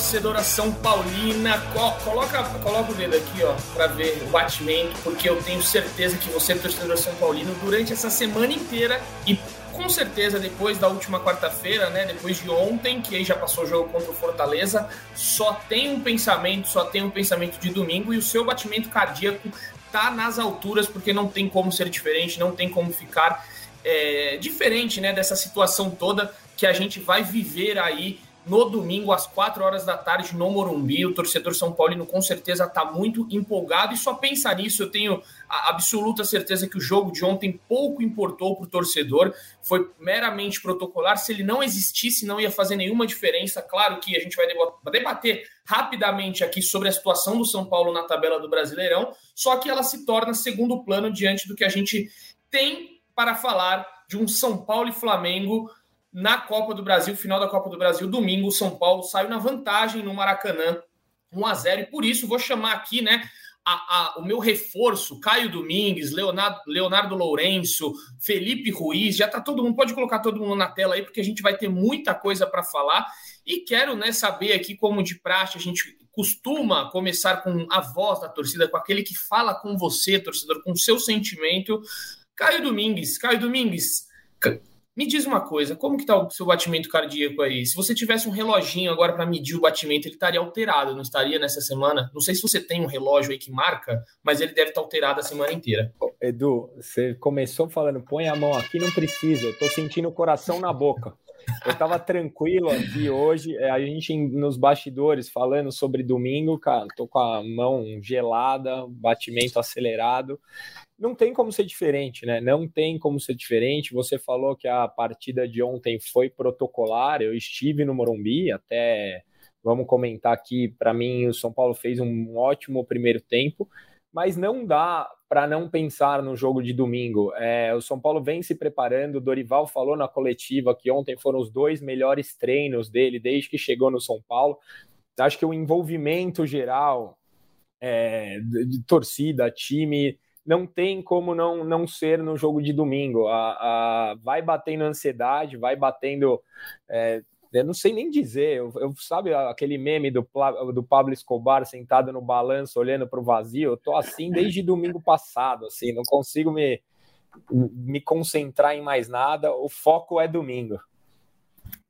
torcedor torcedora São Paulina, coloca, coloca o dedo aqui, ó, para ver o batimento, porque eu tenho certeza que você, torcedor São Paulino, durante essa semana inteira e com certeza depois da última quarta-feira, né, depois de ontem, que aí já passou o jogo contra o Fortaleza, só tem um pensamento, só tem um pensamento de domingo e o seu batimento cardíaco tá nas alturas, porque não tem como ser diferente, não tem como ficar é, diferente, né, dessa situação toda que a gente vai viver aí no domingo, às 4 horas da tarde, no Morumbi. O torcedor São Paulino com certeza está muito empolgado e só pensa nisso. Eu tenho a absoluta certeza que o jogo de ontem pouco importou para o torcedor, foi meramente protocolar. Se ele não existisse, não ia fazer nenhuma diferença. Claro que a gente vai debater rapidamente aqui sobre a situação do São Paulo na tabela do Brasileirão, só que ela se torna segundo plano diante do que a gente tem para falar de um São Paulo e Flamengo na Copa do Brasil, final da Copa do Brasil, domingo, o São Paulo saiu na vantagem no Maracanã, 1 a 0 e por isso vou chamar aqui, né, a, a, o meu reforço, Caio Domingues, Leonardo, Leonardo Lourenço, Felipe Ruiz, já tá todo mundo, pode colocar todo mundo na tela aí, porque a gente vai ter muita coisa para falar. E quero né, saber aqui, como de praxe, a gente costuma começar com a voz da torcida, com aquele que fala com você, torcedor, com seu sentimento. Caio Domingues, Caio Domingues, me diz uma coisa, como que tá o seu batimento cardíaco aí? Se você tivesse um reloginho agora para medir o batimento, ele estaria alterado, não estaria nessa semana? Não sei se você tem um relógio aí que marca, mas ele deve estar tá alterado a semana inteira. Edu, você começou falando, põe a mão aqui, não precisa, eu tô sentindo o coração na boca. Eu tava tranquilo aqui hoje, é, a gente nos bastidores falando sobre domingo, cara, tô com a mão gelada, batimento acelerado não tem como ser diferente, né? Não tem como ser diferente. Você falou que a partida de ontem foi protocolar. Eu estive no Morumbi, até vamos comentar aqui. Para mim, o São Paulo fez um ótimo primeiro tempo, mas não dá para não pensar no jogo de domingo. É, o São Paulo vem se preparando. O Dorival falou na coletiva que ontem foram os dois melhores treinos dele desde que chegou no São Paulo. Acho que o envolvimento geral é, de, de torcida, time não tem como não, não ser no jogo de domingo. A, a vai batendo ansiedade, vai batendo. É, eu não sei nem dizer, eu, eu, sabe aquele meme do, do Pablo Escobar sentado no balanço olhando para o vazio? Eu tô assim desde domingo passado, assim, não consigo me, me concentrar em mais nada. O foco é domingo.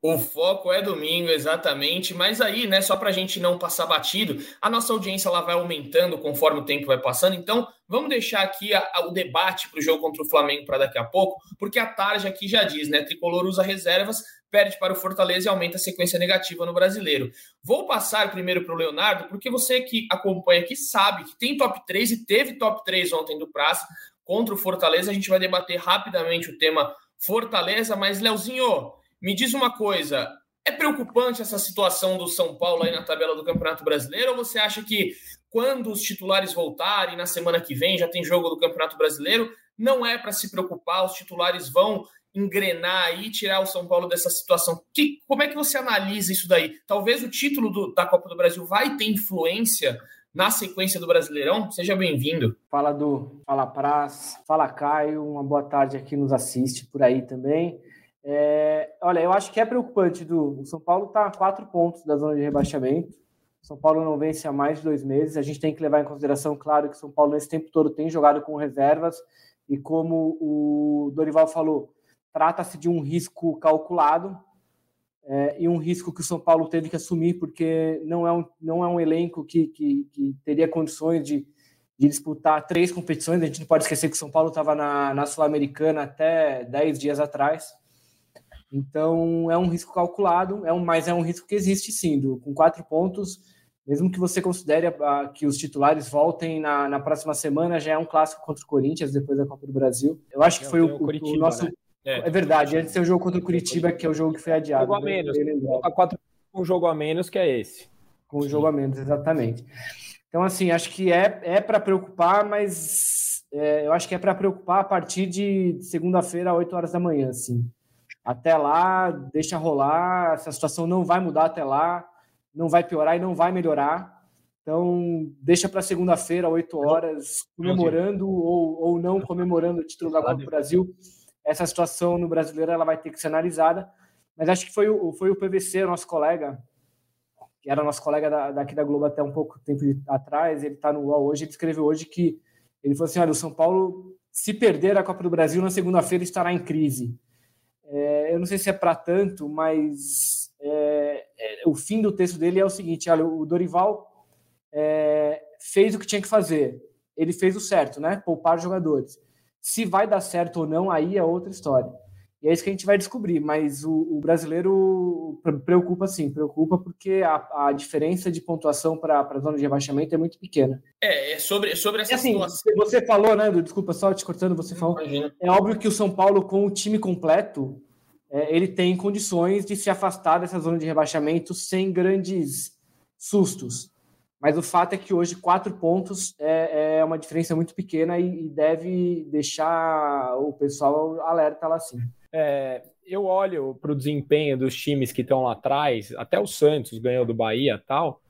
O foco é domingo, exatamente. Mas aí, né, só para a gente não passar batido, a nossa audiência ela vai aumentando conforme o tempo vai passando. Então, vamos deixar aqui a, a, o debate para o jogo contra o Flamengo para daqui a pouco, porque a tarja aqui já diz, né? Tricolor usa reservas, perde para o Fortaleza e aumenta a sequência negativa no brasileiro. Vou passar primeiro para o Leonardo, porque você que acompanha aqui sabe que tem top 3 e teve top 3 ontem do Praça contra o Fortaleza. A gente vai debater rapidamente o tema Fortaleza, mas, Leozinho. Me diz uma coisa, é preocupante essa situação do São Paulo aí na tabela do Campeonato Brasileiro ou você acha que quando os titulares voltarem na semana que vem, já tem jogo do Campeonato Brasileiro, não é para se preocupar, os titulares vão engrenar aí, tirar o São Paulo dessa situação. Que, como é que você analisa isso daí? Talvez o título do, da Copa do Brasil vai ter influência na sequência do Brasileirão? Seja bem-vindo. Fala do Fala Praz, fala Caio, uma boa tarde aqui nos assiste por aí também. É, olha, eu acho que é preocupante, do o São Paulo está a quatro pontos da zona de rebaixamento. O São Paulo não vence há mais de dois meses. A gente tem que levar em consideração, claro, que o São Paulo nesse tempo todo tem jogado com reservas e como o Dorival falou, trata-se de um risco calculado é, e um risco que o São Paulo teve que assumir porque não é um, não é um elenco que, que, que teria condições de, de disputar três competições. A gente não pode esquecer que o São Paulo estava na, na Sul-Americana até dez dias atrás. Então é um risco calculado, é um, mas é um risco que existe sim. Do, com quatro pontos, mesmo que você considere a, a, que os titulares voltem na, na, próxima semana, já é um clássico contra o Corinthians depois da Copa do Brasil. Eu acho que foi o, Curitiba, o, nosso. Né? É. é. verdade, antes de ser o jogo contra o Curitiba, que é o jogo que foi adiado. Jogo a né? menos. A quatro, um jogo a menos que é esse. Com o jogo a menos, exatamente. Então, assim, acho que é, é para preocupar, mas é, eu acho que é para preocupar a partir de segunda-feira, 8 horas da manhã, assim. Até lá, deixa rolar, essa situação não vai mudar até lá, não vai piorar e não vai melhorar. Então, deixa para segunda-feira, 8 horas, comemorando ou, ou não comemorando o título da Copa do Brasil. Essa situação no brasileiro ela vai ter que ser analisada. Mas acho que foi o, foi o PVC, nosso colega, que era nosso colega da, daqui da Globo até um pouco tempo atrás, ele está no UOL hoje, ele escreveu hoje que ele falou assim, olha, o São Paulo, se perder a Copa do Brasil na segunda-feira, estará em crise. É, eu não sei se é para tanto, mas é, é, o fim do texto dele é o seguinte, olha, o Dorival é, fez o que tinha que fazer, ele fez o certo, né? Poupar jogadores. Se vai dar certo ou não, aí é outra história. E é isso que a gente vai descobrir, mas o, o brasileiro preocupa sim, preocupa porque a, a diferença de pontuação para a zona de rebaixamento é muito pequena. É, é sobre, sobre essa e assim, situação. Você falou, né, do, desculpa só te cortando, você falou. Imagina. É óbvio que o São Paulo, com o time completo, é, ele tem condições de se afastar dessa zona de rebaixamento sem grandes sustos. Mas o fato é que hoje quatro pontos é, é uma diferença muito pequena e, e deve deixar o pessoal alerta lá sim. É, eu olho para o desempenho dos times que estão lá atrás, até o Santos ganhou do Bahia tal,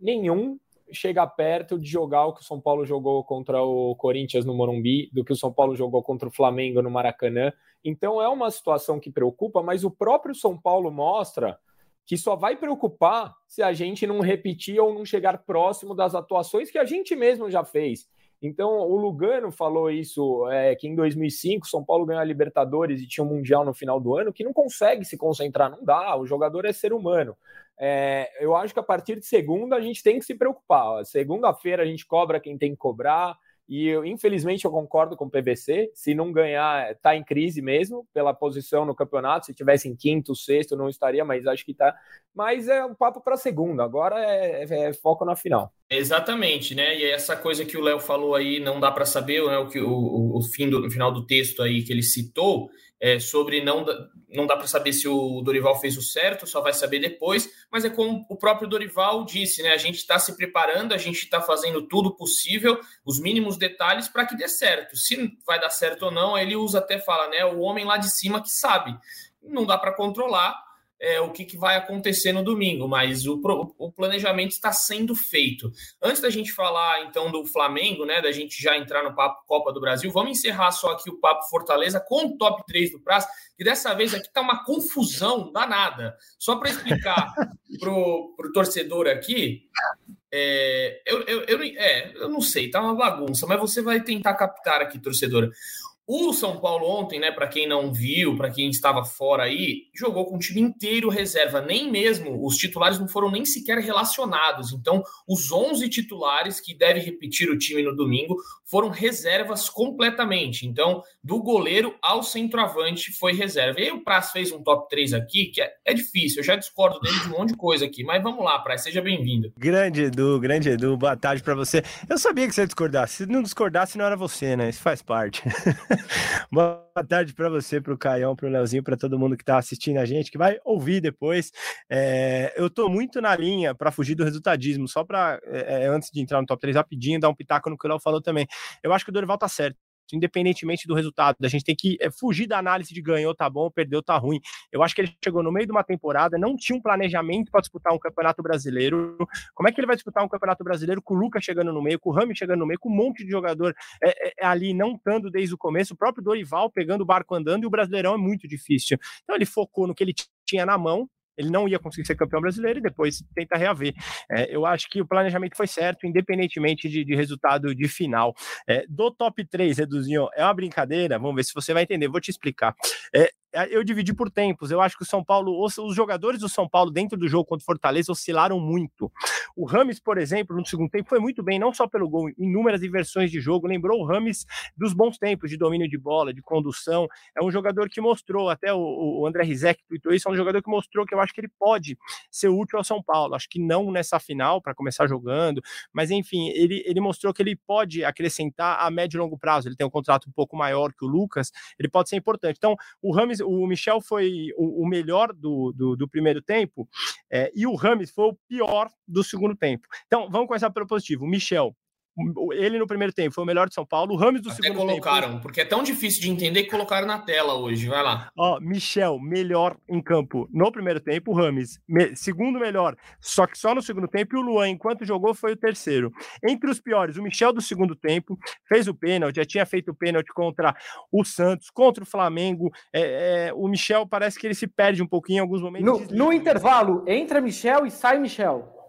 nenhum chega perto de jogar o que o São Paulo jogou contra o Corinthians no Morumbi, do que o São Paulo jogou contra o Flamengo no Maracanã. Então é uma situação que preocupa, mas o próprio São Paulo mostra que só vai preocupar se a gente não repetir ou não chegar próximo das atuações que a gente mesmo já fez. Então, o Lugano falou isso, é, que em 2005 São Paulo ganhou a Libertadores e tinha um Mundial no final do ano, que não consegue se concentrar, não dá, o jogador é ser humano. É, eu acho que a partir de segunda a gente tem que se preocupar. Segunda-feira a gente cobra quem tem que cobrar, e eu, infelizmente eu concordo com o PVC. Se não ganhar, está em crise mesmo pela posição no campeonato. Se tivesse em quinto, sexto, não estaria, mas acho que está. Mas é um papo para segunda. Agora é, é, é, foco na final. Exatamente, né? E essa coisa que o Léo falou aí, não dá para saber né, o que o, o fim do no final do texto aí que ele citou é, sobre não, não dá para saber se o Dorival fez o certo, só vai saber depois, mas é como o próprio Dorival disse, né? A gente está se preparando, a gente está fazendo tudo possível, os mínimos detalhes para que dê certo. Se vai dar certo ou não, ele usa até fala, né? O homem lá de cima que sabe. Não dá para controlar, é, o que, que, vai acontecer no domingo, mas o, o, planejamento está sendo feito. Antes da gente falar então do Flamengo, né, da gente já entrar no papo Copa do Brasil, vamos encerrar só aqui o papo Fortaleza com o top 3 do prazo, que dessa vez aqui está uma confusão danada. Só para explicar para o torcedor aqui, é, eu, eu, eu, é, eu não sei, tá uma bagunça, mas você vai tentar captar aqui, torcedora. O São Paulo ontem, né, para quem não viu, para quem estava fora aí, jogou com o time inteiro reserva, nem mesmo os titulares não foram nem sequer relacionados. Então, os 11 titulares que deve repetir o time no domingo foram reservas completamente. Então, do goleiro ao centroavante foi reserva. E aí o Praz fez um top 3 aqui, que é, é difícil, eu já discordo dele de um monte de coisa aqui, mas vamos lá, Praz, seja bem-vindo. Grande Edu, grande Edu, boa tarde para você. Eu sabia que você ia discordar. Se não discordasse, não era você, né? Isso faz parte. Boa tarde para você, para o Caião, para o Leozinho, para todo mundo que está assistindo a gente, que vai ouvir depois. É, eu estou muito na linha para fugir do resultadismo, só para, é, é, antes de entrar no top 3, rapidinho, dar um pitaco no que o Léo falou também. Eu acho que o Dorival tá certo independentemente do resultado. A gente tem que é, fugir da análise de ganhou, tá bom, perdeu, tá ruim. Eu acho que ele chegou no meio de uma temporada, não tinha um planejamento para disputar um campeonato brasileiro. Como é que ele vai disputar um campeonato brasileiro com o Lucas chegando no meio, com o Rami chegando no meio, com um monte de jogador é, é, ali não estando desde o começo, o próprio Dorival pegando o barco andando e o Brasileirão é muito difícil. Então ele focou no que ele tinha na mão, ele não ia conseguir ser campeão brasileiro e depois tenta reaver. É, eu acho que o planejamento foi certo, independentemente de, de resultado de final. É, do top 3, Eduzinho, é uma brincadeira, vamos ver se você vai entender, vou te explicar. É, eu dividi por tempos. Eu acho que o São Paulo, os, os, jogadores do São Paulo dentro do jogo contra o Fortaleza oscilaram muito. O Rames, por exemplo, no segundo tempo foi muito bem, não só pelo gol, inúmeras inversões de jogo. Lembrou o Rames dos bons tempos de domínio de bola, de condução. É um jogador que mostrou, até o, o André Rizek tweetou isso, é um jogador que mostrou que eu acho que ele pode ser útil ao São Paulo. Acho que não nessa final, para começar jogando, mas enfim, ele, ele mostrou que ele pode acrescentar a médio e longo prazo. Ele tem um contrato um pouco maior que o Lucas, ele pode ser importante. Então, o Rames o Michel foi o, o melhor do, do, do, primeiro tempo é, e o Rames foi o pior do segundo tempo. Então, vamos começar pelo positivo. O Michel, ele no primeiro tempo foi o melhor de São Paulo, o Rames do Até segundo colocaram, tempo. porque é tão difícil de entender que colocaram na tela hoje. Vai lá. Ó, Michel, melhor em campo no primeiro tempo, o Rames, me, segundo melhor, só que só no segundo tempo, e o Luan, enquanto jogou, foi o terceiro. Entre os piores, o Michel do segundo tempo fez o pênalti, já tinha feito o pênalti contra o Santos, contra o Flamengo. É, é, o Michel parece que ele se perde um pouquinho em alguns momentos. No, no intervalo, entra Michel e sai Michel.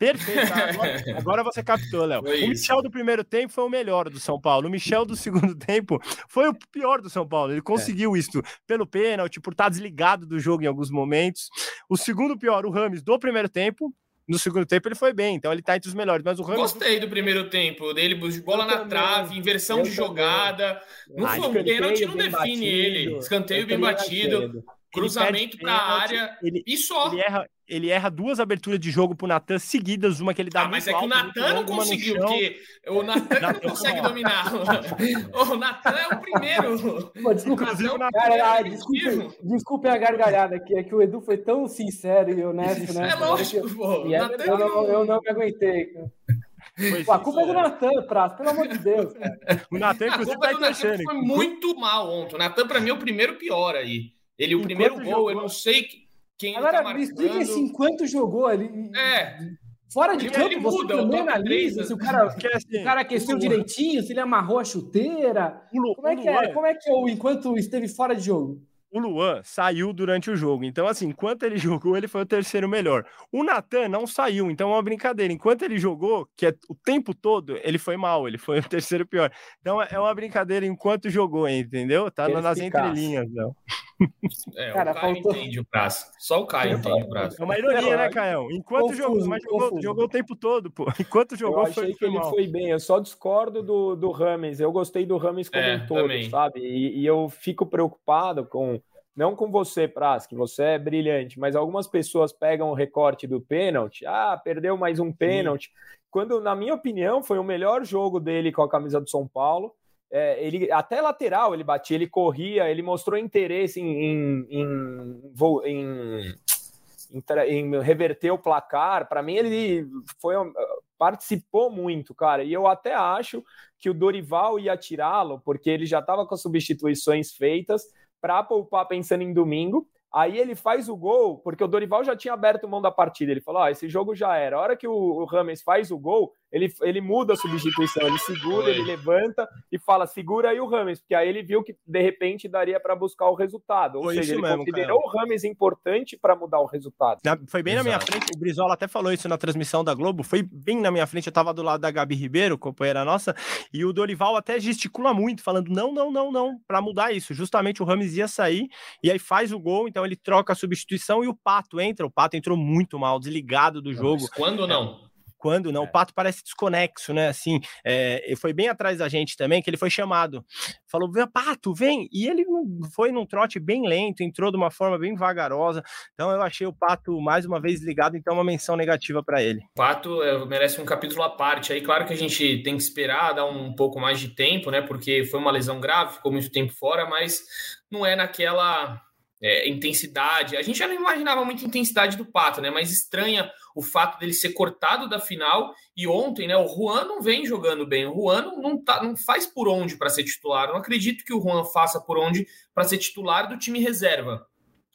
Perfeito. Agora, agora você captou, Léo. O Michel do primeiro tempo foi o melhor do São Paulo. O Michel do segundo tempo foi o pior do São Paulo. Ele conseguiu é. isso pelo pênalti, por estar desligado do jogo em alguns momentos. O segundo pior, o Rames do primeiro tempo. No segundo tempo ele foi bem, então ele tá entre os melhores. Mas o Rames. Gostei do primeiro tempo dele, bola eu na também. trave, inversão eu de também. jogada. Não ah, foi um pênalti, não define batido. ele. Escanteio bem batido. Cruzamento para a área ele, e só. Ele erra, ele erra duas aberturas de jogo pro Natan seguidas, uma que ele dá ah, mas é que o Natan não conseguiu, porque o Natan não consegue dominar. o Natan é o primeiro. Pô, desculpa, o Natan, cara, é ah, desculpe, desculpe a gargalhada aqui, é que o Edu foi tão sincero e honesto, né? É lógico, pô. É, eu, não, eu não me aguentei. Pô, a culpa é do Natan, Prazo, pelo amor de Deus. Cara. O Natan, inclusive, tá Natan foi muito mal ontem. O Natan, pra mim, é o primeiro pior aí. Ele, o primeiro gol, jogou... eu não sei quem Agora, tá me explica assim, enquanto jogou ali. É. Fora de campo, ele você muda, também analisa se o cara, assim, o cara aqueceu direitinho, se ele amarrou a chuteira. Como é, que é, como é que é o enquanto esteve fora de jogo? O Luan saiu durante o jogo. Então, assim, enquanto ele jogou, ele foi o terceiro melhor. O Natan não saiu, então é uma brincadeira. Enquanto ele jogou, que é o tempo todo, ele foi mal, ele foi o terceiro pior. Então é uma brincadeira enquanto jogou, entendeu? Tá nas entrelinhas, não. É, Cara, o Caio faltou... entende o prazo. Só o Caio entende o prazo. É uma ironia, né, Caio? Enquanto confuso, jogou, mas jogou, jogou, o tempo todo, pô. Enquanto jogou, eu achei foi, que ele mal. foi bem. Eu só discordo do, do Rames. Eu gostei do Rames como é, um todo, também. sabe? E, e, eu fico preocupado com. Não com você, Praz, que você é brilhante, mas algumas pessoas pegam o recorte do pênalti. Ah, perdeu mais um pênalti. Quando, na minha opinião, foi o melhor jogo dele com a camisa do São Paulo é, ele até lateral ele batia, ele corria, ele mostrou interesse em, em, em, em reverter o placar. Para mim, ele foi participou muito, cara. E eu até acho que o Dorival ia tirá-lo, porque ele já estava com as substituições feitas para poupar pensando em domingo. Aí ele faz o gol, porque o Dorival já tinha aberto mão da partida. Ele falou: ah, esse jogo já era. A hora que o, o Rames faz o gol, ele, ele muda a substituição, ele segura, ele levanta e fala: segura aí o Rames, porque aí ele viu que de repente daria para buscar o resultado. Ou foi seja, ele mesmo, considerou cara. o Rames importante para mudar o resultado. Na, foi bem Exato. na minha frente, o Brizola até falou isso na transmissão da Globo, foi bem na minha frente, eu tava do lado da Gabi Ribeiro, companheira nossa, e o Dorival até gesticula muito, falando: não, não, não, não, para mudar isso. Justamente o Rames ia sair e aí faz o gol, então ele troca a substituição e o Pato entra. O Pato entrou muito mal, desligado do jogo. Mas quando não? Quando não. É. O Pato parece desconexo, né? Assim, é, foi bem atrás da gente também, que ele foi chamado. Falou, Pato, vem! E ele foi num trote bem lento, entrou de uma forma bem vagarosa. Então eu achei o Pato mais uma vez ligado, então uma menção negativa para ele. Pato é, merece um capítulo à parte. Aí, claro que a gente tem que esperar, dar um pouco mais de tempo, né? Porque foi uma lesão grave, ficou muito tempo fora, mas não é naquela é, intensidade. A gente já não imaginava muita intensidade do Pato, né? Mas estranha o fato dele ser cortado da final. E ontem, né? O Juan não vem jogando bem. O Juan não, tá, não faz por onde para ser titular. Eu não acredito que o Juan faça por onde para ser titular do time reserva.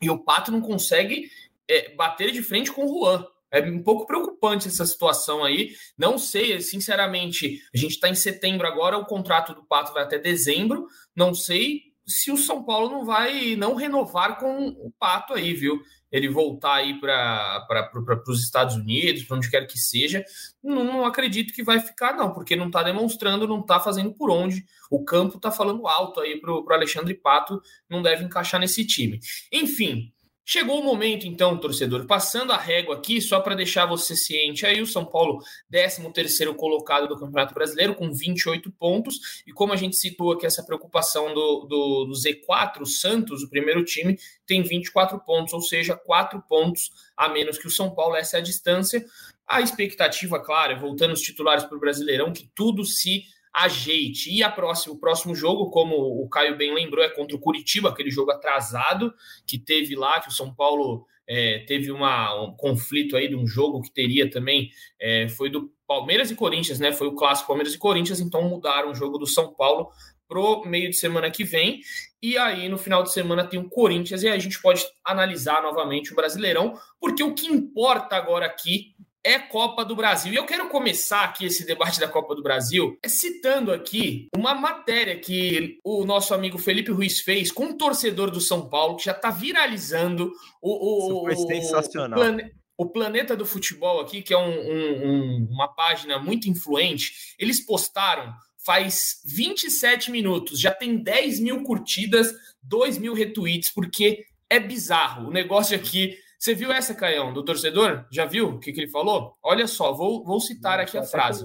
E o Pato não consegue é, bater de frente com o Juan. É um pouco preocupante essa situação aí. Não sei, sinceramente, a gente está em setembro agora, o contrato do Pato vai até dezembro. Não sei se o São Paulo não vai não renovar com o Pato aí, viu? Ele voltar aí para os Estados Unidos, para onde quer que seja, não, não, acredito que vai ficar, não, porque não está demonstrando, não está fazendo por onde. O campo está falando alto aí para o Alexandre Pato, não deve encaixar nesse time. Enfim, Chegou o momento, então, torcedor, passando a régua aqui, só para deixar você ciente aí, o São Paulo, 13º colocado do Campeonato Brasileiro, com 28 pontos, e como a gente citou aqui essa preocupação do, do, do Z4, o Santos, o primeiro time, tem 24 pontos, ou seja, 4 pontos a menos que o São Paulo, essa é a distância. A expectativa, claro, voltando os titulares para o Brasileirão, que tudo se ajeite. E a próximo, o próximo jogo, como o Caio bem lembrou, é contra o Curitiba, aquele jogo atrasado que teve lá, que o São Paulo é, teve uma, um conflito aí de um jogo que teria também, é, foi do Palmeiras e Corinthians, né? Foi o clássico Palmeiras e Corinthians, então mudaram o jogo do São Paulo pro meio de semana que vem. E aí, no final de semana, tem o Corinthians, e a gente pode analisar novamente o Brasileirão, porque o que importa agora aqui é Copa do Brasil. E eu quero começar aqui esse debate da Copa do Brasil citando aqui uma matéria que o nosso amigo Felipe Ruiz fez com um torcedor do São Paulo, que já está viralizando o, o, foi sensacional. O, plane, o Planeta do Futebol aqui, que é um, um, uma página muito influente, eles postaram faz 27 minutos, já tem 10 mil curtidas, 2 mil retweets, porque é bizarro. O negócio aqui você viu essa, Caião, do torcedor? Já viu o que, que ele falou? Olha só, vou, vou citar aqui a frase.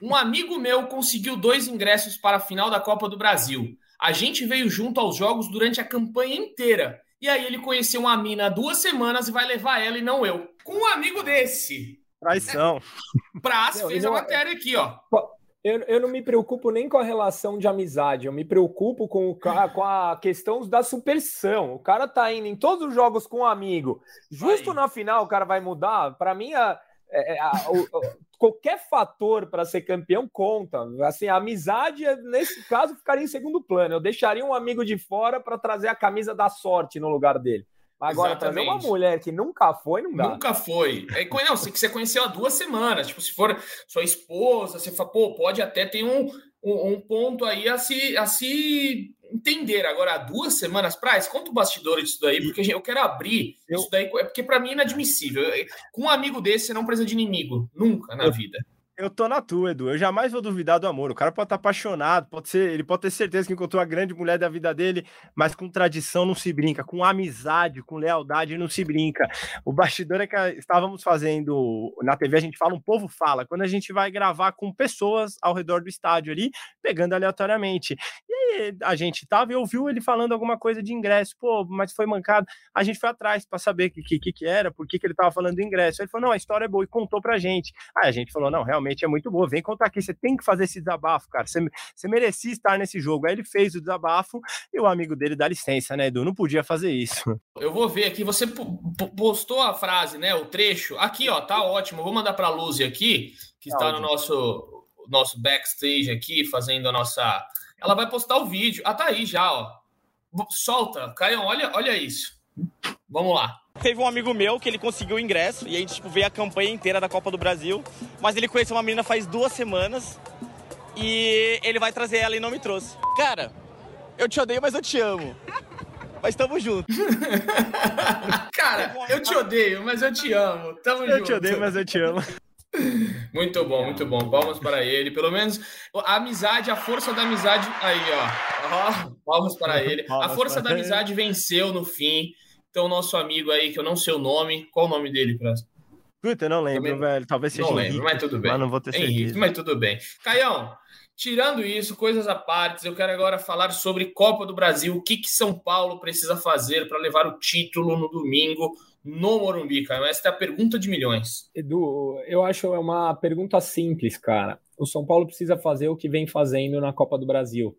Um amigo meu conseguiu dois ingressos para a final da Copa do Brasil. A gente veio junto aos jogos durante a campanha inteira. E aí ele conheceu uma mina há duas semanas e vai levar ela e não eu. Com um amigo desse. Traição. É, Praz fez a é- matéria aqui, ó. Eu, eu não me preocupo nem com a relação de amizade, eu me preocupo com, o, com a questão da superstição. O cara tá indo em todos os jogos com um amigo. Justo Aí. na final o cara vai mudar. Para mim, a, é, a, a, o, qualquer fator para ser campeão conta. Assim, a amizade, nesse caso, ficaria em segundo plano. Eu deixaria um amigo de fora para trazer a camisa da sorte no lugar dele. Agora, Exatamente. trazer uma mulher que nunca foi, não dá. Nunca foi. É, não, que você conheceu há duas semanas. Tipo, se for sua esposa, você fala, pô, pode até ter um, um, um ponto aí a se, a se entender. Agora, há duas semanas, Praz, conta o bastidor disso daí, porque eu quero abrir eu... isso daí, é porque para mim é inadmissível. Com um amigo desse, você não precisa de inimigo. Nunca na eu... vida. Eu tô na tua, Edu. Eu jamais vou duvidar do amor. O cara pode estar apaixonado, pode ser, ele pode ter certeza que encontrou a grande mulher da vida dele, mas com tradição não se brinca, com amizade, com lealdade não se brinca. O bastidor é que estávamos fazendo na TV, a gente fala, um povo fala, quando a gente vai gravar com pessoas ao redor do estádio ali, pegando aleatoriamente. E aí a gente tava e ouviu ele falando alguma coisa de ingresso, pô, mas foi mancado. A gente foi atrás para saber o que, que, que, era, por que, que ele tava falando do ingresso. Ele falou, não, a história é boa e contou pra gente. Aí a gente falou, não, realmente realmente é muito boa. Vem contar aqui, você tem que fazer esse desabafo, cara. Você, você merecia estar nesse jogo. Aí ele fez o desabafo e o amigo dele dá licença, né, Edu? Não podia fazer isso. Eu vou ver aqui, você postou a frase, né, o trecho. Aqui, ó, tá ótimo. Eu vou mandar para a Luzi aqui, que tá está no nosso, nosso backstage aqui, fazendo a nossa. Ela vai postar o vídeo. Ah, tá aí já, ó. Solta, Caio, olha, olha isso. Vamos lá. Teve um amigo meu que ele conseguiu o ingresso e a gente tipo, veio a campanha inteira da Copa do Brasil. Mas ele conheceu uma menina faz duas semanas e ele vai trazer ela e não me trouxe. Cara, eu te odeio, mas eu te amo. Mas tamo junto. Cara, eu te odeio, mas eu te amo. Tamo eu junto. Eu te odeio, mas eu te amo. Muito bom, muito bom. Palmas para ele. Pelo menos a amizade, a força da amizade. Aí, ó. Palmas para ele. A força da amizade venceu no fim. Então, nosso amigo aí, que eu não sei o nome, qual o nome dele, Prazo? Puta, eu não lembro, Também... velho. Talvez seja Não lembro, mas tudo bem. Mas não vou ter certeza. Henrique, mas tudo bem. Caião, tirando isso, coisas à parte, eu quero agora falar sobre Copa do Brasil. O que, que São Paulo precisa fazer para levar o título no domingo no Morumbi, Caio? Essa é a pergunta de milhões. Edu, eu acho é uma pergunta simples, cara. O São Paulo precisa fazer o que vem fazendo na Copa do Brasil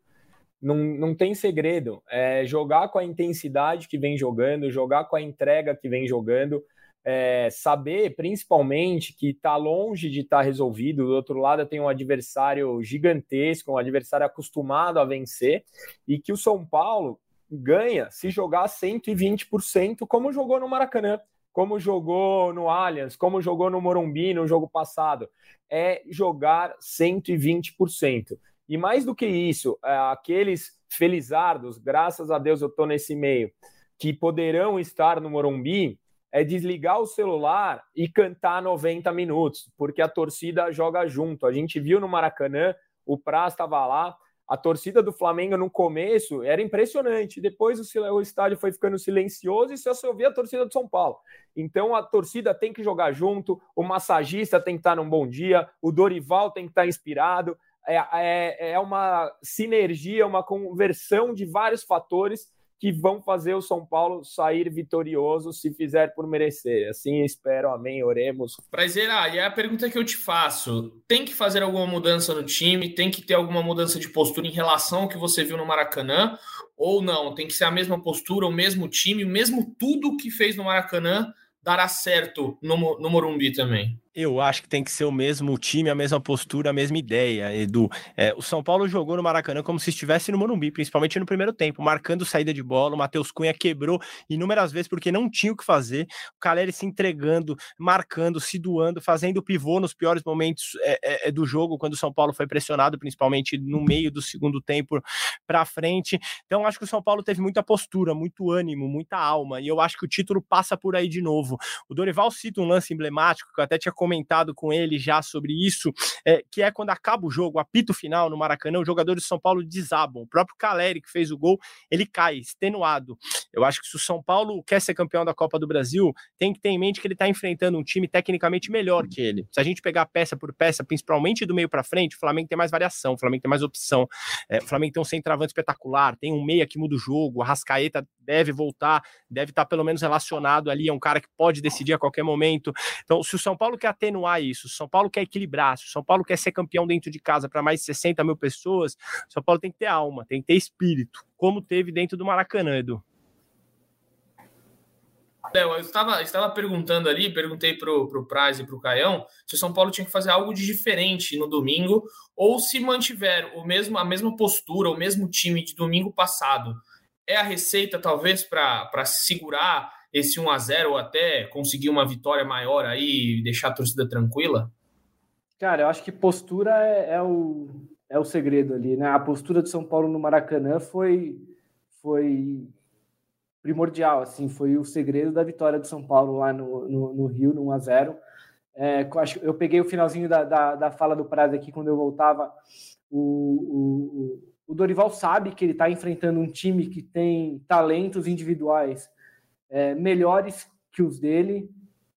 não, não tem segredo. É jogar com a intensidade que vem jogando, jogar com a entrega que vem jogando, é, saber principalmente que está longe de estar tá resolvido. Do outro lado, tem um adversário gigantesco, um adversário acostumado a vencer, e que o São Paulo ganha se jogar 120%, como jogou no Maracanã, como jogou no Allianz, como jogou no Morumbi no jogo passado. É jogar 120%. E mais do que isso, é, aqueles felizardos, graças a Deus eu estou nesse meio, que poderão estar no Morumbi, é desligar o celular e cantar 90 minutos, porque a torcida joga junto. A gente viu no Maracanã, o Praz estava lá, a torcida do Flamengo no começo era impressionante. Depois o, estádio foi ficando silencioso e só ouvia a torcida do São Paulo. Então a torcida tem que jogar junto, o massagista tem que estar num bom dia, o Dorival tem que estar inspirado, é, é, é uma sinergia, uma conversão de vários fatores que vão fazer o São Paulo sair vitorioso se fizer por merecer. Assim espero, amém, oremos. Prazer, e a pergunta que eu te faço: tem que fazer alguma mudança no time? Tem que ter alguma mudança de postura em relação ao que você viu no Maracanã? Ou não? Tem que ser a mesma postura, o mesmo time, o mesmo tudo que fez no Maracanã dará certo no, no Morumbi também? Eu acho que tem que ser o mesmo time, a mesma postura, a mesma ideia, Edu. É, o São Paulo jogou no Maracanã como se estivesse no Morumbi, principalmente no primeiro tempo, marcando saída de bola. O Matheus Cunha quebrou inúmeras vezes porque não tinha o que fazer. O Caleri se entregando, marcando, se doando, fazendo pivô nos piores momentos é, é, é do jogo, quando o São Paulo foi pressionado, principalmente no meio do segundo tempo para frente. Então, acho que o São Paulo teve muita postura, muito ânimo, muita alma, e eu acho que o título passa por aí de novo. O Dorival cita um lance emblemático que eu até tinha comentado com ele já sobre isso, é, que é quando acaba o jogo, apito final no Maracanã, os jogadores de São Paulo desabam. O próprio Caleri, que fez o gol, ele cai, extenuado. Eu acho que se o São Paulo quer ser campeão da Copa do Brasil, tem que ter em mente que ele está enfrentando um time tecnicamente melhor que ele. Se a gente pegar peça por peça, principalmente do meio para frente, o Flamengo tem mais variação, o Flamengo tem mais opção. É, o Flamengo tem um centroavante espetacular, tem um meia que muda o jogo, a Rascaeta deve voltar, deve estar tá pelo menos relacionado ali, é um cara que pode decidir a qualquer momento. Então, se o São Paulo quer atenuar isso, São Paulo quer equilibrar, São Paulo quer ser campeão dentro de casa para mais de 60 mil pessoas, São Paulo tem que ter alma, tem que ter espírito, como teve dentro do Maracanã, Edu. Léo, eu estava, estava perguntando ali, perguntei para o Praz e para o Caião se o São Paulo tinha que fazer algo de diferente no domingo ou se mantiver o mesmo, a mesma postura, o mesmo time de domingo passado. É a receita, talvez, para segurar esse 1 a 0 ou até conseguir uma vitória maior aí e deixar a torcida tranquila? Cara, eu acho que postura é, é, o, é o segredo ali, né? A postura do São Paulo no Maracanã foi, foi primordial, assim, foi o segredo da vitória do São Paulo lá no, no, no Rio, no 1 a 0 é, eu peguei o finalzinho da, da, da fala do Prazo aqui quando eu voltava. O, o, o Dorival sabe que ele está enfrentando um time que tem talentos individuais é, melhores que os dele.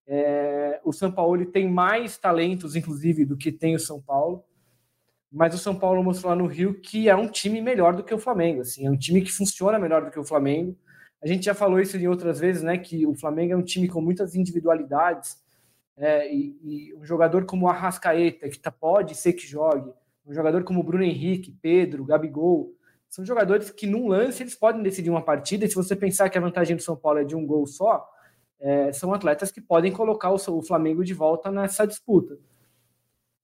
É, o São Paulo tem mais talentos, inclusive, do que tem o São Paulo. Mas o São Paulo mostrou lá no Rio que é um time melhor do que o Flamengo. Assim, é um time que funciona melhor do que o Flamengo. A gente já falou isso em outras vezes, né? Que o Flamengo é um time com muitas individualidades. É, e, e, um jogador como o Arrascaeta, que tá, pode ser que jogue, um jogador como o Bruno Henrique, Pedro, Gabigol, são jogadores que, num lance, eles podem decidir uma partida. E se você pensar que a vantagem do São Paulo é de um gol só, é, são atletas que podem colocar o, o Flamengo de volta nessa disputa.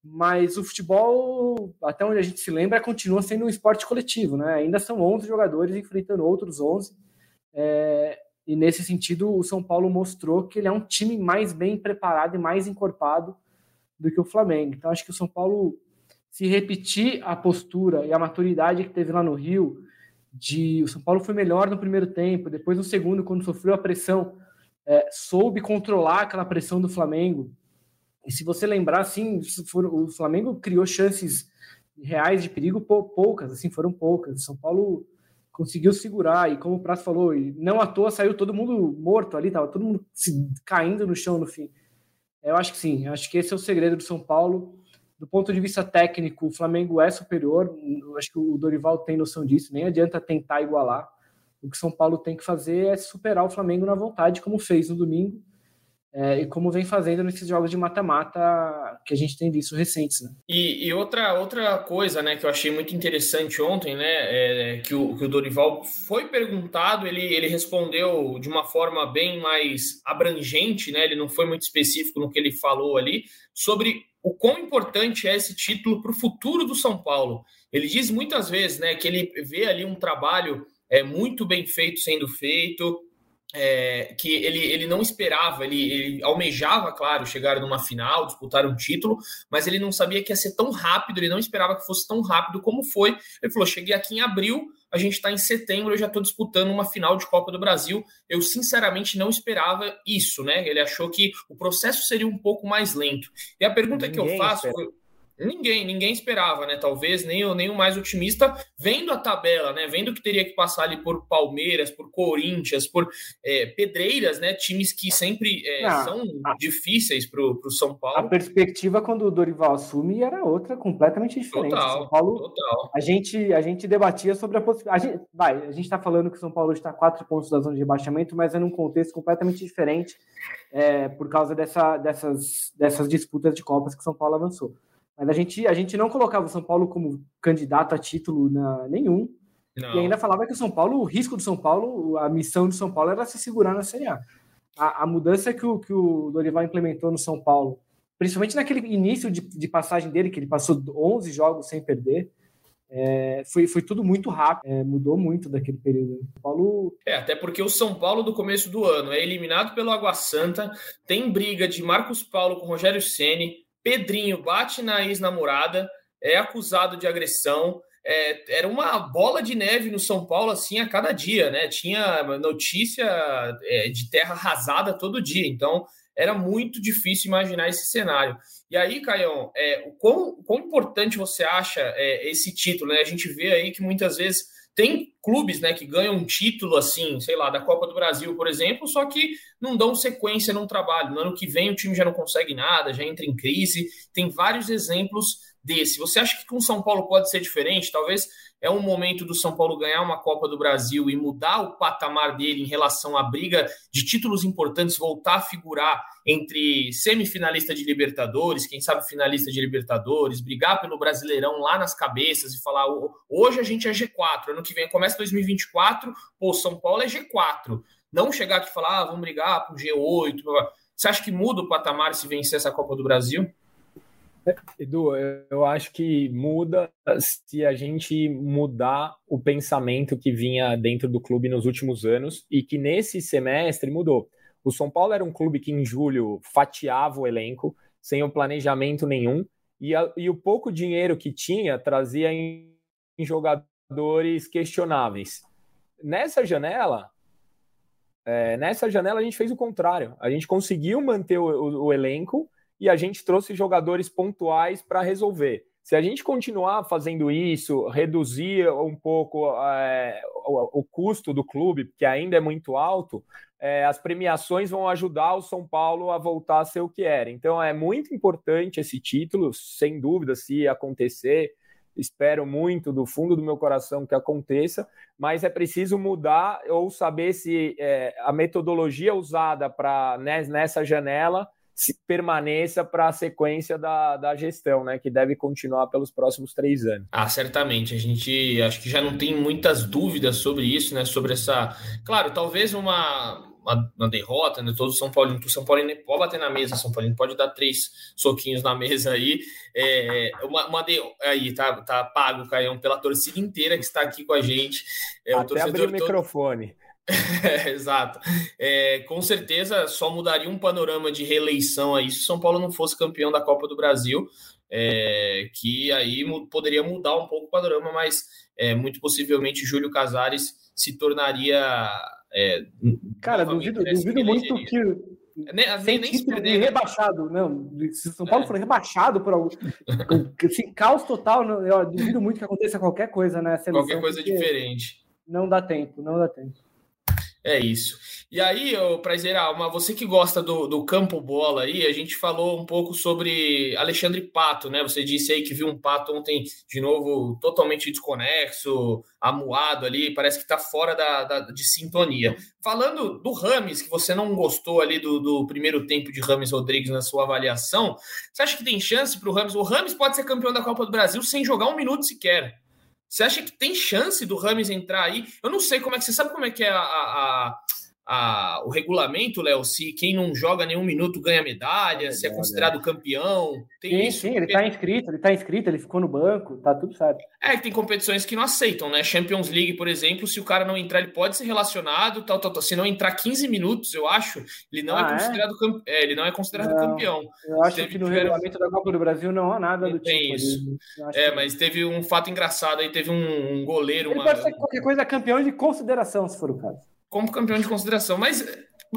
Mas o futebol, até onde a gente se lembra, continua sendo um esporte coletivo, né? Ainda são 11 jogadores enfrentando outros 11. É, e nesse sentido, o São Paulo mostrou que ele é um time mais bem preparado e mais encorpado do que o Flamengo. Então, acho que o São Paulo se repetir a postura e a maturidade que teve lá no Rio, de o São Paulo foi melhor no primeiro tempo, depois no segundo, quando sofreu a pressão, é, soube controlar aquela pressão do Flamengo. E se você lembrar, assim, o Flamengo criou chances reais de perigo poucas, assim, foram poucas. O São Paulo conseguiu segurar e como o Prato falou, não à toa saiu todo mundo morto ali, tava todo mundo caindo no chão no fim. Eu acho que sim, acho que esse é o segredo do São Paulo do ponto de vista técnico, o Flamengo é superior. Acho que o Dorival tem noção disso. Nem adianta tentar igualar. O que São Paulo tem que fazer é superar o Flamengo na vontade, como fez no domingo. É, e como vem fazendo nesses jogos de mata-mata que a gente tem visto recentes. Né? E, e, outra, outra coisa né, que eu achei muito interessante ontem, né, é que, o, que o Dorival foi perguntado, ele, ele respondeu de uma forma bem mais abrangente, né, ele não foi muito específico no que ele falou ali, sobre o quão importante é esse título para o futuro do São Paulo. Ele diz muitas vezes né, que ele vê ali um trabalho é, muito bem feito sendo feito, é, que ele, ele não esperava, ele, ele, almejava, claro, chegar numa final, disputar um título, mas ele não sabia que ia ser tão rápido, ele não esperava que fosse tão rápido como foi. Ele falou: cheguei aqui em abril, a gente está em setembro, eu já estou disputando uma final de Copa do Brasil. Eu sinceramente não esperava isso, né? Ele achou que o processo seria um pouco mais lento. E a pergunta Ninguém que eu faço. Ninguém, ninguém esperava, né? Talvez nem o, nem o mais otimista, vendo a tabela, né? Vendo que teria que passar ali por Palmeiras, por Corinthians, por é, Pedreiras, né? Times que sempre é, ah, são a, difíceis para o São Paulo. A perspectiva quando o Dorival assume era outra, completamente diferente. Total, São Paulo, total. A gente, a gente debatia sobre a possibilidade. Vai, a gente está falando que o São Paulo está a quatro pontos da zona de rebaixamento, mas é num contexto completamente diferente é, por causa dessa, dessas, dessas disputas de Copas que o São Paulo avançou. Mas a gente, a gente não colocava o São Paulo como candidato a título na, nenhum. Não. E ainda falava que o São Paulo, o risco do São Paulo, a missão do São Paulo era se segurar na Série A. A, a mudança que o, que o Dorival implementou no São Paulo, principalmente naquele início de, de passagem dele, que ele passou 11 jogos sem perder, é, foi, foi tudo muito rápido, é, mudou muito daquele período. O Paulo... É, até porque o São Paulo do começo do ano é eliminado pelo Água Santa, tem briga de Marcos Paulo com Rogério Ceni, Pedrinho bate na ex-namorada, é acusado de agressão. É, era uma bola de neve no São Paulo, assim, a cada dia, né? Tinha notícia é, de terra arrasada todo dia. Então, era muito difícil imaginar esse cenário. E aí, Caião, é, o quão, quão importante você acha é, esse título? Né? A gente vê aí que muitas vezes tem clubes né, que ganham um título assim, sei lá, da Copa do Brasil, por exemplo, só que não dão sequência no trabalho. No ano que vem o time já não consegue nada, já entra em crise. Tem vários exemplos desse. Você acha que com São Paulo pode ser diferente? Talvez é um momento do São Paulo ganhar uma Copa do Brasil e mudar o patamar dele em relação à briga de títulos importantes, voltar a figurar entre semifinalista de Libertadores, quem sabe finalista de Libertadores, brigar pelo Brasileirão lá nas cabeças e falar: hoje a gente é G4, ano que vem começa 2024, pô, São Paulo é G4. Não chegar aqui e falar, ah, vamos brigar pro G8. Você acha que muda o patamar se vencer essa Copa do Brasil? Edu, eu acho que muda se a gente mudar o pensamento que vinha dentro do clube nos últimos anos e que nesse semestre mudou. O São Paulo era um clube que em julho fatiava o elenco sem o planejamento nenhum e, a, e o pouco dinheiro que tinha trazia em, em jogadores questionáveis. Nessa janela, é, nessa janela a gente fez o contrário. A gente conseguiu manter o, o, o elenco e a gente trouxe jogadores pontuais para resolver. Se a gente continuar fazendo isso, reduzir um pouco é, o, o, custo do clube, que ainda é muito alto, é, as premiações vão ajudar o São Paulo a voltar a ser o que era. Então é muito importante esse título, sem dúvida, se acontecer. Espero muito do fundo do meu coração que aconteça, mas é preciso mudar ou saber se é, a metodologia usada para nessa janela permaneça para a sequência da, da gestão, né? Que deve continuar pelos próximos três anos. Ah, certamente. A gente acho que já não tem muitas dúvidas sobre isso, né? Sobre essa. Claro, talvez uma, uma, uma derrota, né? Todo São Paulo, o São Paulo pode bater na mesa, São Paulo pode dar três soquinhos na mesa aí. É, uma, uma de... aí tá, tá pago, Caião, pela torcida inteira que está aqui com a gente. É, Até abrir o todo... microfone. É, exato. É, com certeza só mudaria um panorama de reeleição aí se São Paulo não fosse campeão da Copa do Brasil, é, que aí poderia mudar um pouco o panorama, mas é, muito possivelmente Júlio Casares se tornaria. É, Cara, duvido, duvido muito que. Nem, nem, nem se perder, né? rebaixado, não. Se São Paulo é. for rebaixado por algum. assim, caos total, eu duvido muito que aconteça qualquer coisa, né? Qualquer coisa diferente. Não dá tempo, não dá tempo. É isso. E aí, Prazer Alma, você que gosta do, do campo bola aí, a gente falou um pouco sobre Alexandre Pato, né? Você disse aí que viu um Pato ontem de novo totalmente desconexo, amuado ali, parece que tá fora da, da de sintonia. Falando do Rames, que você não gostou ali do, do primeiro tempo de Rames Rodrigues na sua avaliação, você acha que tem chance para o Rames? O Rames pode ser campeão da Copa do Brasil sem jogar um minuto sequer. Você acha que tem chance do Rames entrar aí? Eu não sei como é que você sabe como é que é a, a, a, o regulamento, Léo, se quem não joga nenhum minuto ganha medalha, se é considerado campeão. Tem sim, isso? Sim, ele está inscrito, ele está inscrito, ele ficou no banco, tá tudo certo. É, tem competições que não aceitam, né? Champions League, por exemplo, se o cara não entrar, ele pode ser relacionado, tal, tal, tal. Se não entrar 15 minutos, eu acho, ele não é ah, é considerado, é? Campe... é, ele não é considerado não, campeão. Eu acho teve, que no regulamento da Copa do Brasil não há nada do tem tipo. Isso. É, mas teve um fato engraçado aí, teve um, um goleiro. Ele uma... pode ser qualquer coisa campeão de consideração, se for o caso como campeão de consideração. Mas,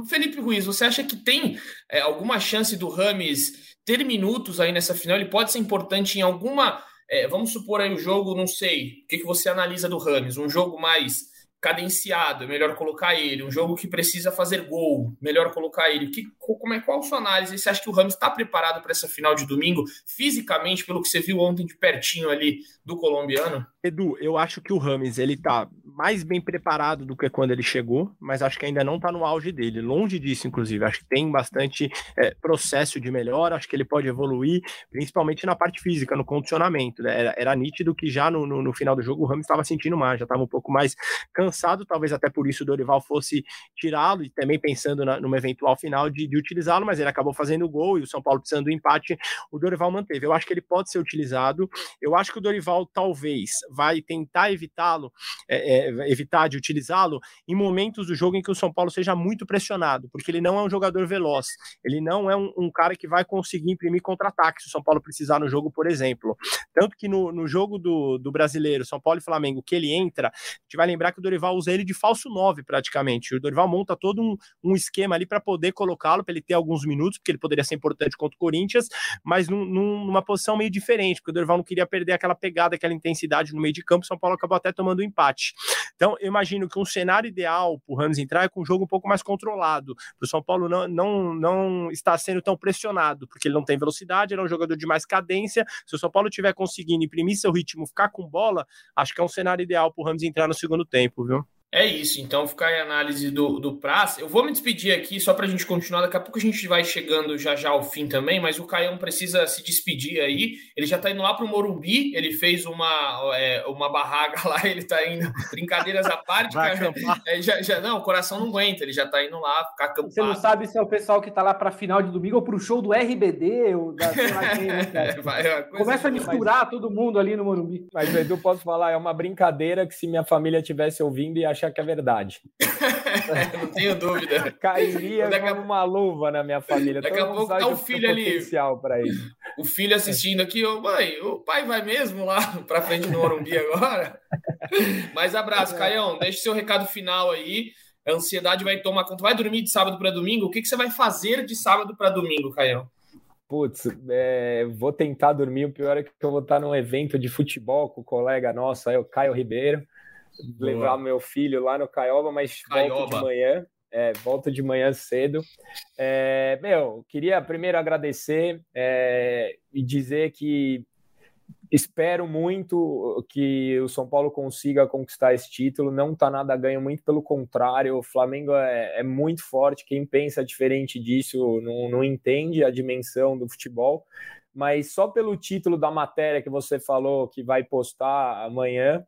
Felipe Ruiz, você acha que tem é, alguma chance do Rames ter minutos aí nessa final, ele pode ser importante em alguma. É, vamos supor aí o jogo, não sei, o que, que você analisa do Rames? Um jogo mais cadenciado, é melhor colocar ele. Um jogo que precisa fazer gol, melhor colocar ele. Que, como é, qual a sua análise? Você acha que o Rams está preparado para essa final de domingo, fisicamente, pelo que você viu ontem de pertinho ali do colombiano? Edu, eu acho que o Rames ele tá mais bem preparado do que quando ele chegou, mas acho que ainda não tá no auge dele. Longe disso, inclusive. Acho que tem bastante é, processo de melhora, acho que ele pode evoluir, principalmente na parte física, no condicionamento. Né? Era, era, nítido que já no, no, no, final do jogo o Rames estava sentindo mais, já estava um pouco mais cansado, talvez até por isso o Dorival fosse tirá-lo e também pensando na, numa eventual final de, de utilizá-lo, mas ele acabou fazendo o gol e o São Paulo precisando do empate, o Dorival manteve. Eu acho que ele pode ser utilizado. Eu acho que o Dorival talvez vai tentar evitá-lo, é, é, evitar de utilizá-lo em momentos do jogo em que o São Paulo seja muito pressionado, porque ele não é um jogador veloz, ele não é um, um cara que vai conseguir imprimir contra-ataque se o São Paulo precisar no jogo, por exemplo. Tanto que no, no jogo do, do brasileiro, São Paulo e Flamengo, que ele entra, a gente vai lembrar que o Dorival usa ele de falso 9 praticamente. O Dorival monta todo um, um esquema ali para poder colocá-lo, para ele ter alguns minutos, porque ele poderia ser importante contra o Corinthians, mas num, numa posição meio diferente, porque o Dorival não queria perder aquela pegada, aquela intensidade no meio de campo, São Paulo acabou até tomando um empate. Então, eu imagino que um cenário ideal para o Rams entrar é com um jogo um pouco mais controlado, o São Paulo não, não, não está sendo tão pressionado, porque ele não tem velocidade, ele é um jogador de mais cadência. Se o São Paulo tiver conseguindo imprimir seu ritmo, ficar com bola, acho que é um cenário ideal para o Rams entrar no segundo tempo, viu? É isso, então ficar aí a análise do, do Praz. Eu vou me despedir aqui só para a gente continuar. Daqui a pouco a gente vai chegando já já ao fim também, mas o Caião precisa se despedir aí. Ele já está indo lá para o Morumbi, ele fez uma, é, uma barraca lá, ele está indo. Brincadeiras à parte, cara. É, já, já, não, o coração não aguenta, ele já está indo lá ficar acampado. Você não sabe se é o pessoal que está lá para a final de domingo ou para o show do RBD ou da. né, vai, é Começa a misturar mas... todo mundo ali no Morumbi. Mas, Edu, posso falar, é uma brincadeira que se minha família estivesse ouvindo e achar que é verdade. não tenho dúvida. Cairia daqui como uma luva na minha família. Daqui Todo a pouco tá o filho ali. Para isso. O filho assistindo aqui, ô mãe, o pai vai mesmo lá para frente no Morumbi agora? Mas abraço, Caião. Deixe seu recado final aí. A ansiedade vai tomar conta. Vai dormir de sábado para domingo? O que, que você vai fazer de sábado para domingo, Caião? Putz, é, vou tentar dormir. O pior é que eu vou estar num evento de futebol com o colega nosso, aí, o Caio Ribeiro levar meu filho lá no Caioba, mas Caioba. volto de manhã. É, volto de manhã cedo. É, meu, queria primeiro agradecer é, e dizer que espero muito que o São Paulo consiga conquistar esse título. Não está nada ganho, muito pelo contrário. O Flamengo é, é muito forte. Quem pensa diferente disso não, não entende a dimensão do futebol. Mas só pelo título da matéria que você falou que vai postar amanhã,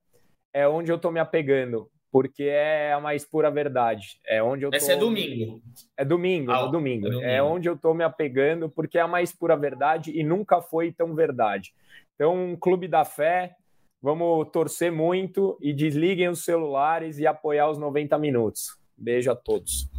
é onde eu tô me apegando, porque é a mais pura verdade. É onde eu tô... Esse é domingo. É domingo, ah, é domingo. É domingo. É onde eu tô me apegando, porque é a mais pura verdade e nunca foi tão verdade. Então, um clube da fé, vamos torcer muito e desliguem os celulares e apoiar os 90 minutos. Beijo a todos.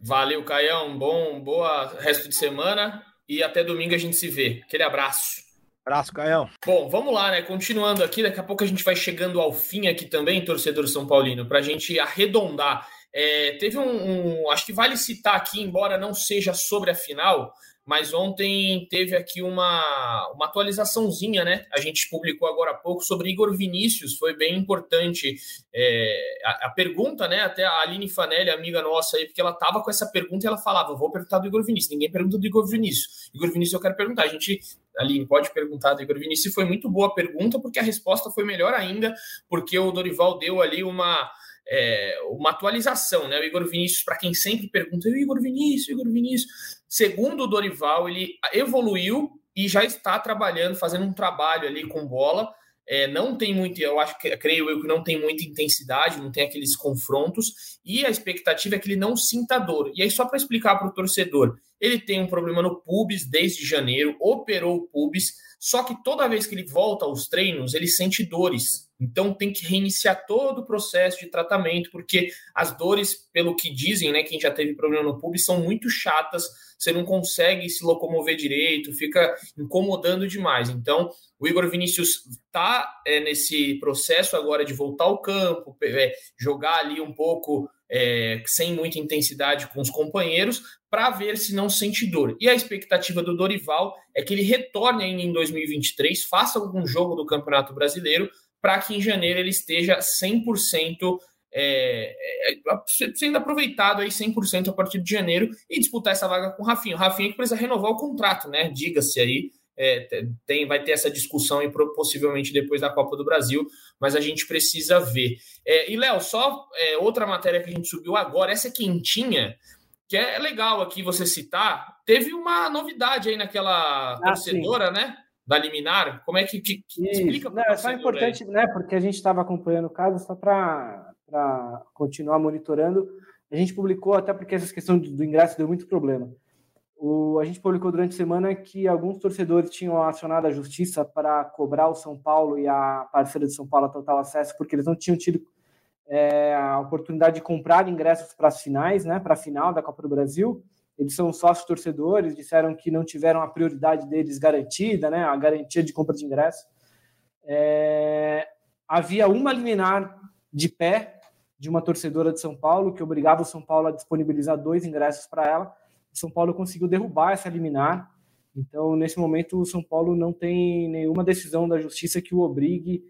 Valeu, Caião. Bom, boa resto de semana e até domingo a gente se vê. Aquele abraço. Abraço, Caião. Bom, vamos lá, né? Continuando aqui, daqui a pouco a gente vai chegando ao fim aqui também, torcedor São Paulino, para a gente arredondar. É, teve um, um, Acho que vale citar aqui, embora não seja sobre a final, mas ontem teve aqui uma, uma atualizaçãozinha, né? A gente publicou agora há pouco sobre Igor Vinícius, foi bem importante é, a, a, pergunta, né? Até a Aline Fanelli, amiga nossa aí, porque ela tava com essa pergunta e ela falava: vou perguntar do Igor Vinícius. Ninguém pergunta do Igor Vinícius. Igor Vinícius eu quero perguntar. A gente Aline, pode perguntar Igor Vinícius. Foi muito boa a pergunta, porque a resposta foi melhor ainda, porque o Dorival deu ali uma é, uma atualização, né? O Igor Vinícius, para quem sempre pergunta, Igor Vinícius, Igor Vinícius, segundo o Dorival, ele evoluiu e já está trabalhando, fazendo um trabalho ali com bola. É, não tem muito, eu acho que creio eu que não tem muita intensidade, não tem aqueles confrontos, e a expectativa é que ele não sinta dor. E aí, só para explicar para o torcedor, ele tem um problema no pubis desde janeiro, operou o pubis, Só que toda vez que ele volta aos treinos, ele sente dores. Então tem que reiniciar todo o processo de tratamento, porque as dores, pelo que dizem, né, quem já teve problema no pub, são muito chatas. Você não consegue se locomover direito, fica incomodando demais. Então, o Igor Vinícius está é, nesse processo agora de voltar ao campo, é, jogar ali um pouco é, sem muita intensidade com os companheiros, para ver se não sente dor. E a expectativa do Dorival é que ele retorne ainda em 2023, faça algum jogo do Campeonato Brasileiro, para que em janeiro ele esteja 100% é, é, sendo aproveitado aí 100% a partir de janeiro e disputar essa vaga com o Rafinha. O Rafinha que precisa renovar o contrato, né? Diga-se aí. É, tem, vai ter essa discussão e possivelmente depois da Copa do Brasil, mas a gente precisa ver. É, e, Léo, só é, outra matéria que a gente subiu agora, essa quentinha, que é legal aqui você citar, teve uma novidade aí naquela ah, torcedora, sim. né? Da liminar, como é que, que, que explica para É só importante, aí. né? Porque a gente estava acompanhando o caso só para continuar monitorando. A gente publicou, até porque essa questão do ingresso deu muito problema. O, a gente publicou durante a semana que alguns torcedores tinham acionado a justiça para cobrar o São Paulo e a parceira de São Paulo a total acesso, porque eles não tinham tido é, a oportunidade de comprar ingressos para as finais, né, para a final da Copa do Brasil. Eles são sócios torcedores, disseram que não tiveram a prioridade deles garantida, né, a garantia de compra de ingresso. É, havia uma liminar de pé de uma torcedora de São Paulo que obrigava o São Paulo a disponibilizar dois ingressos para ela. São Paulo conseguiu derrubar essa liminar. Então, nesse momento, o São Paulo não tem nenhuma decisão da justiça que o obrigue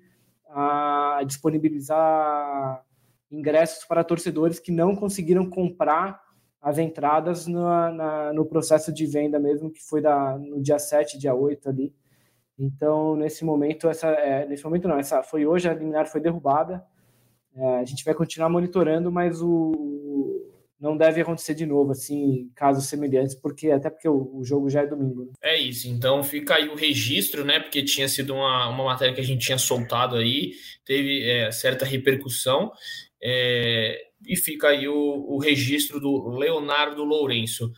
a disponibilizar ingressos para torcedores que não conseguiram comprar as entradas na, no processo de venda mesmo, que foi da, no dia 7, dia 8 ali. Então, nesse momento, essa, é, nesse momento não, essa foi hoje, a liminar foi derrubada. É, a gente vai continuar monitorando, mas o, não deve acontecer de novo, assim, casos semelhantes, porque até porque o, o, jogo já é domingo. Né? É isso, então fica aí o registro, né? Porque tinha sido uma, uma matéria que a gente tinha soltado aí, teve é, certa repercussão, é, e fica aí o, o, registro do Leonardo Lourenço.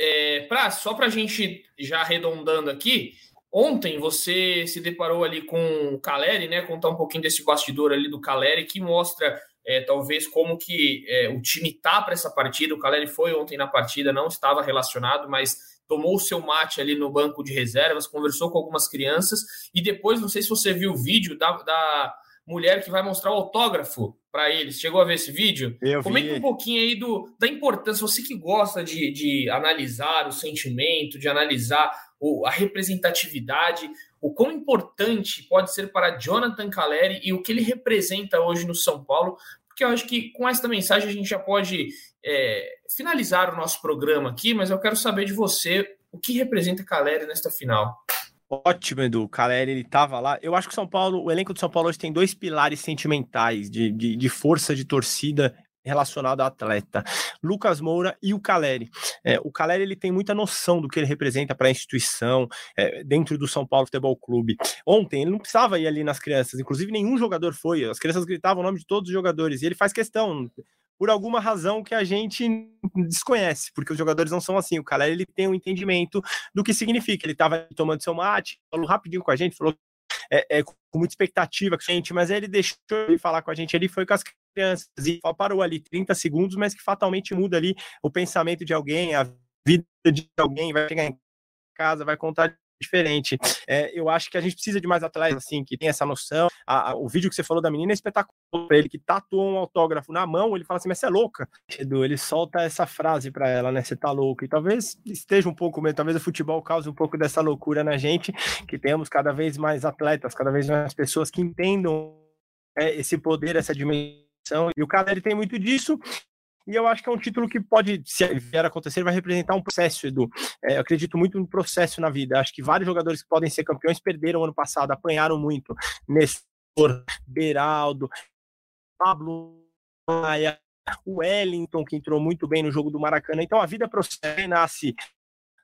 É, pra, só para a gente já arredondando aqui, ontem você se deparou ali com o Caleri, né? Contar um pouquinho desse bastidor ali do Caleri, que mostra é, talvez como que é, o time tá para essa partida. O Caleri foi ontem na partida, não estava relacionado, mas tomou o seu mate ali no banco de reservas, conversou com algumas crianças e depois, não sei se você viu o vídeo da, da mulher que vai mostrar o autógrafo para eles. Chegou a ver esse vídeo? Eu Comenta um pouquinho aí do, da importância, você que gosta de, de analisar o sentimento, de analisar o, a representatividade, o quão importante pode ser para Jonathan Caleri e o que ele representa hoje no São Paulo, porque eu acho que com esta mensagem a gente já pode é, finalizar o nosso programa aqui, mas eu quero saber de você o que representa Caleri nesta final. Ótimo, Edu. Caleri, ele estava lá. Eu acho que o São Paulo, o elenco do São Paulo hoje tem dois pilares sentimentais de, de, de força de torcida relacionado ao atleta, Lucas Moura e o Caleri. É, o Caleri ele tem muita noção do que ele representa para a instituição é, dentro do São Paulo Futebol Clube. Ontem ele não precisava ir ali nas crianças, inclusive nenhum jogador foi. As crianças gritavam o nome de todos os jogadores e ele faz questão por alguma razão que a gente desconhece, porque os jogadores não são assim. O Caleri ele tem um entendimento do que significa. Ele estava tomando seu mate, falou rapidinho com a gente, falou é, é, com muita expectativa com a gente, mas ele deixou de falar com a gente ali, foi com as crianças e parou ali 30 segundos, mas que fatalmente muda ali o pensamento de alguém, a vida de alguém, vai chegar em casa, vai contar diferente. É, eu acho que a gente precisa de mais atletas assim que tem essa noção. A, a, o vídeo que você falou da menina é espetacular para ele que tatuou um autógrafo na mão. Ele fala assim: "Mas você é louca?" Edu, ele solta essa frase para ela, né? Você tá louca. E talvez esteja um pouco mesmo, talvez o futebol cause um pouco dessa loucura na gente, que temos cada vez mais atletas, cada vez mais pessoas que entendam é, esse poder, essa dimensão e o Caleri tem muito disso. E eu acho que é um título que pode, se vier a acontecer, vai representar um processo, Edu. É, eu acredito muito no processo na vida. Acho que vários jogadores que podem ser campeões perderam ano passado, apanharam muito. Nestor, Beraldo, Pablo Maia, Wellington, que entrou muito bem no jogo do Maracanã. Então a vida processa, nasce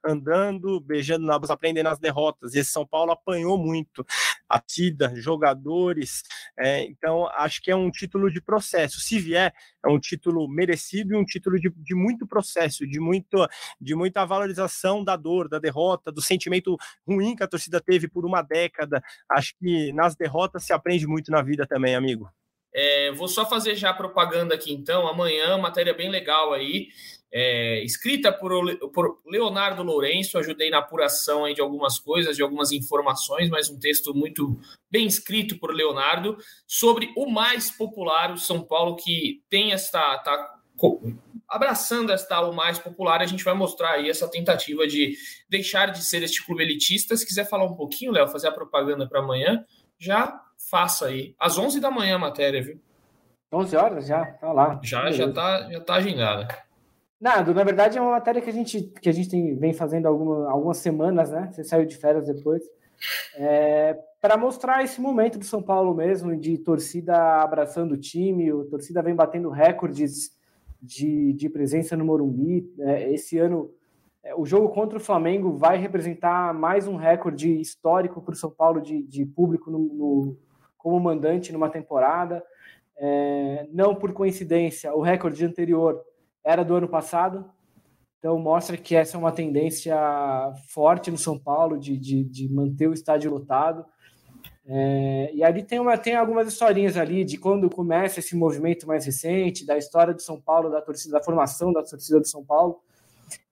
andando, beijando na aprendendo as derrotas. Esse São Paulo apanhou muito a Tida, jogadores. É, então, acho que é um título de processo. Se vier, é um título merecido e um título de, de muito processo, de, muito, de muita valorização da dor, da derrota, do sentimento ruim que a torcida teve por uma década. Acho que nas derrotas se aprende muito na vida também, amigo. É, vou só fazer já propaganda aqui então. Amanhã, matéria bem legal aí é, escrita por, por, Leonardo Lourenço, ajudei na apuração aí de algumas coisas, de algumas informações, mas um texto muito bem escrito por Leonardo sobre o mais popular, o São Paulo, que tem esta. Tá, abraçando esta o mais popular, a gente vai mostrar aí essa tentativa de deixar de ser este clube elitista. Se quiser falar um pouquinho, Léo, fazer a propaganda para amanhã, já faça aí. Às 11 da manhã a matéria, viu? 11 horas já, tá lá. Já, já tá, já tá agendada. Nada, na verdade é uma matéria que a gente, que a gente tem, vem fazendo alguma, algumas semanas, né? Você saiu de férias depois. É, para mostrar esse momento do São Paulo mesmo, de torcida abraçando o time, o torcida vem batendo recordes de, de presença no Morumbi. É, esse ano, é, o jogo contra o Flamengo vai representar mais um recorde histórico para o São Paulo de, de público no, no, como mandante numa temporada. É, não por coincidência, o recorde anterior era do ano passado. Então mostra que essa é uma tendência forte no São Paulo de, de, de manter o estádio lotado. É, e ali tem, uma, tem algumas historinhas ali de quando começa esse movimento mais recente, da história do São Paulo, da torcida, da formação da torcida do São Paulo,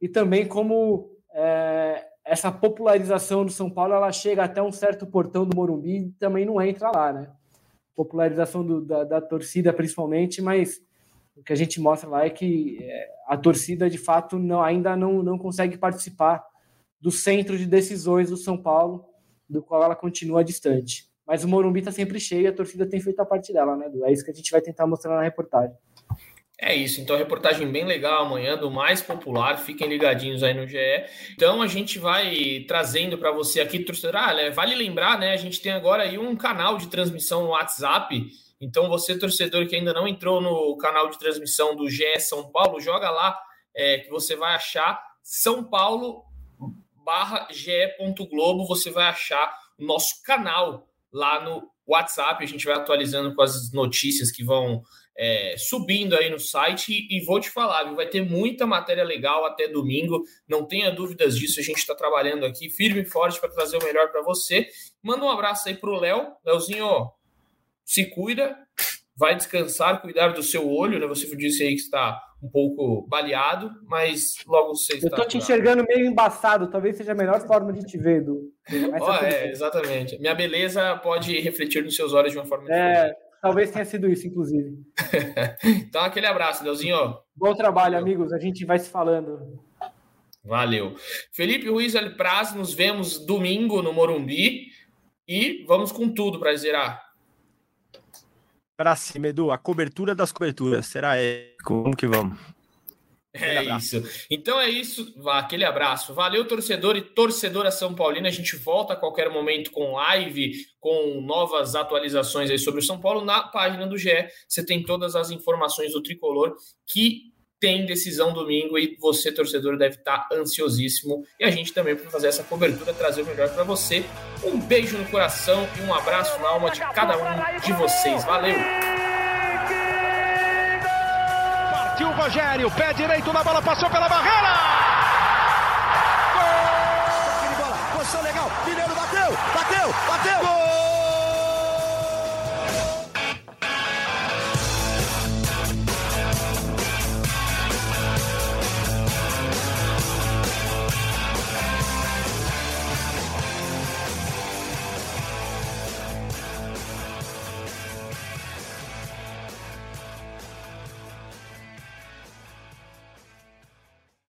e também como é, essa popularização do São Paulo ela chega até um certo portão do Morumbi e também não entra lá, né? Popularização do, da, da torcida principalmente, mas o que a gente mostra lá é que é, a torcida, de fato, não, ainda não, não consegue participar do centro de decisões do São Paulo, do qual ela continua distante. Mas o Morumbi está sempre cheio e a torcida tem feito a parte dela, né, Edu? É isso que a gente vai tentar mostrar na reportagem. É isso, então reportagem bem legal amanhã do mais popular, fiquem ligadinhos aí no GE. Então a gente vai trazendo para você aqui, torcedor. Ah, vale lembrar, né? A gente tem agora aí um canal de transmissão no WhatsApp então, você, torcedor que ainda não entrou no canal de transmissão do GE São Paulo, joga lá é, que você vai achar São Paulo barra ge.globo, você vai achar o nosso canal lá no WhatsApp. A gente vai atualizando com as notícias que vão é, subindo aí no site. E vou te falar, vai ter muita matéria legal até domingo. Não tenha dúvidas disso. A gente está trabalhando aqui firme e forte para trazer o melhor para você. Manda um abraço aí para o Léo. Léozinho, se cuida, vai descansar, cuidar do seu olho, né? Você disse aí que está um pouco baleado, mas logo você está. Eu estou te enxergando meio embaçado, talvez seja a melhor forma de te ver, Du. Oh, é, exatamente. Minha beleza pode refletir nos seus olhos de uma forma é, diferente. Talvez tenha sido isso, inclusive. então, aquele abraço, Deusinho. Bom trabalho, amigos. A gente vai se falando. Valeu. Felipe Ruiz Alpraz, nos vemos domingo no Morumbi e vamos com tudo para zerar Pra cima, Edu, a cobertura das coberturas. Será é? Como que vamos? É isso. Então é isso. Aquele abraço. Valeu, torcedor e torcedora São Paulina. A gente volta a qualquer momento com live, com novas atualizações aí sobre o São Paulo. Na página do GE, você tem todas as informações do tricolor que tem decisão domingo e você, torcedor, deve estar ansiosíssimo. E a gente também, para fazer essa cobertura, trazer o melhor para você. Um beijo no coração e um abraço na alma de cada um de vocês. Valeu! Partiu o Rogério, pé direito na bola, passou pela barreira!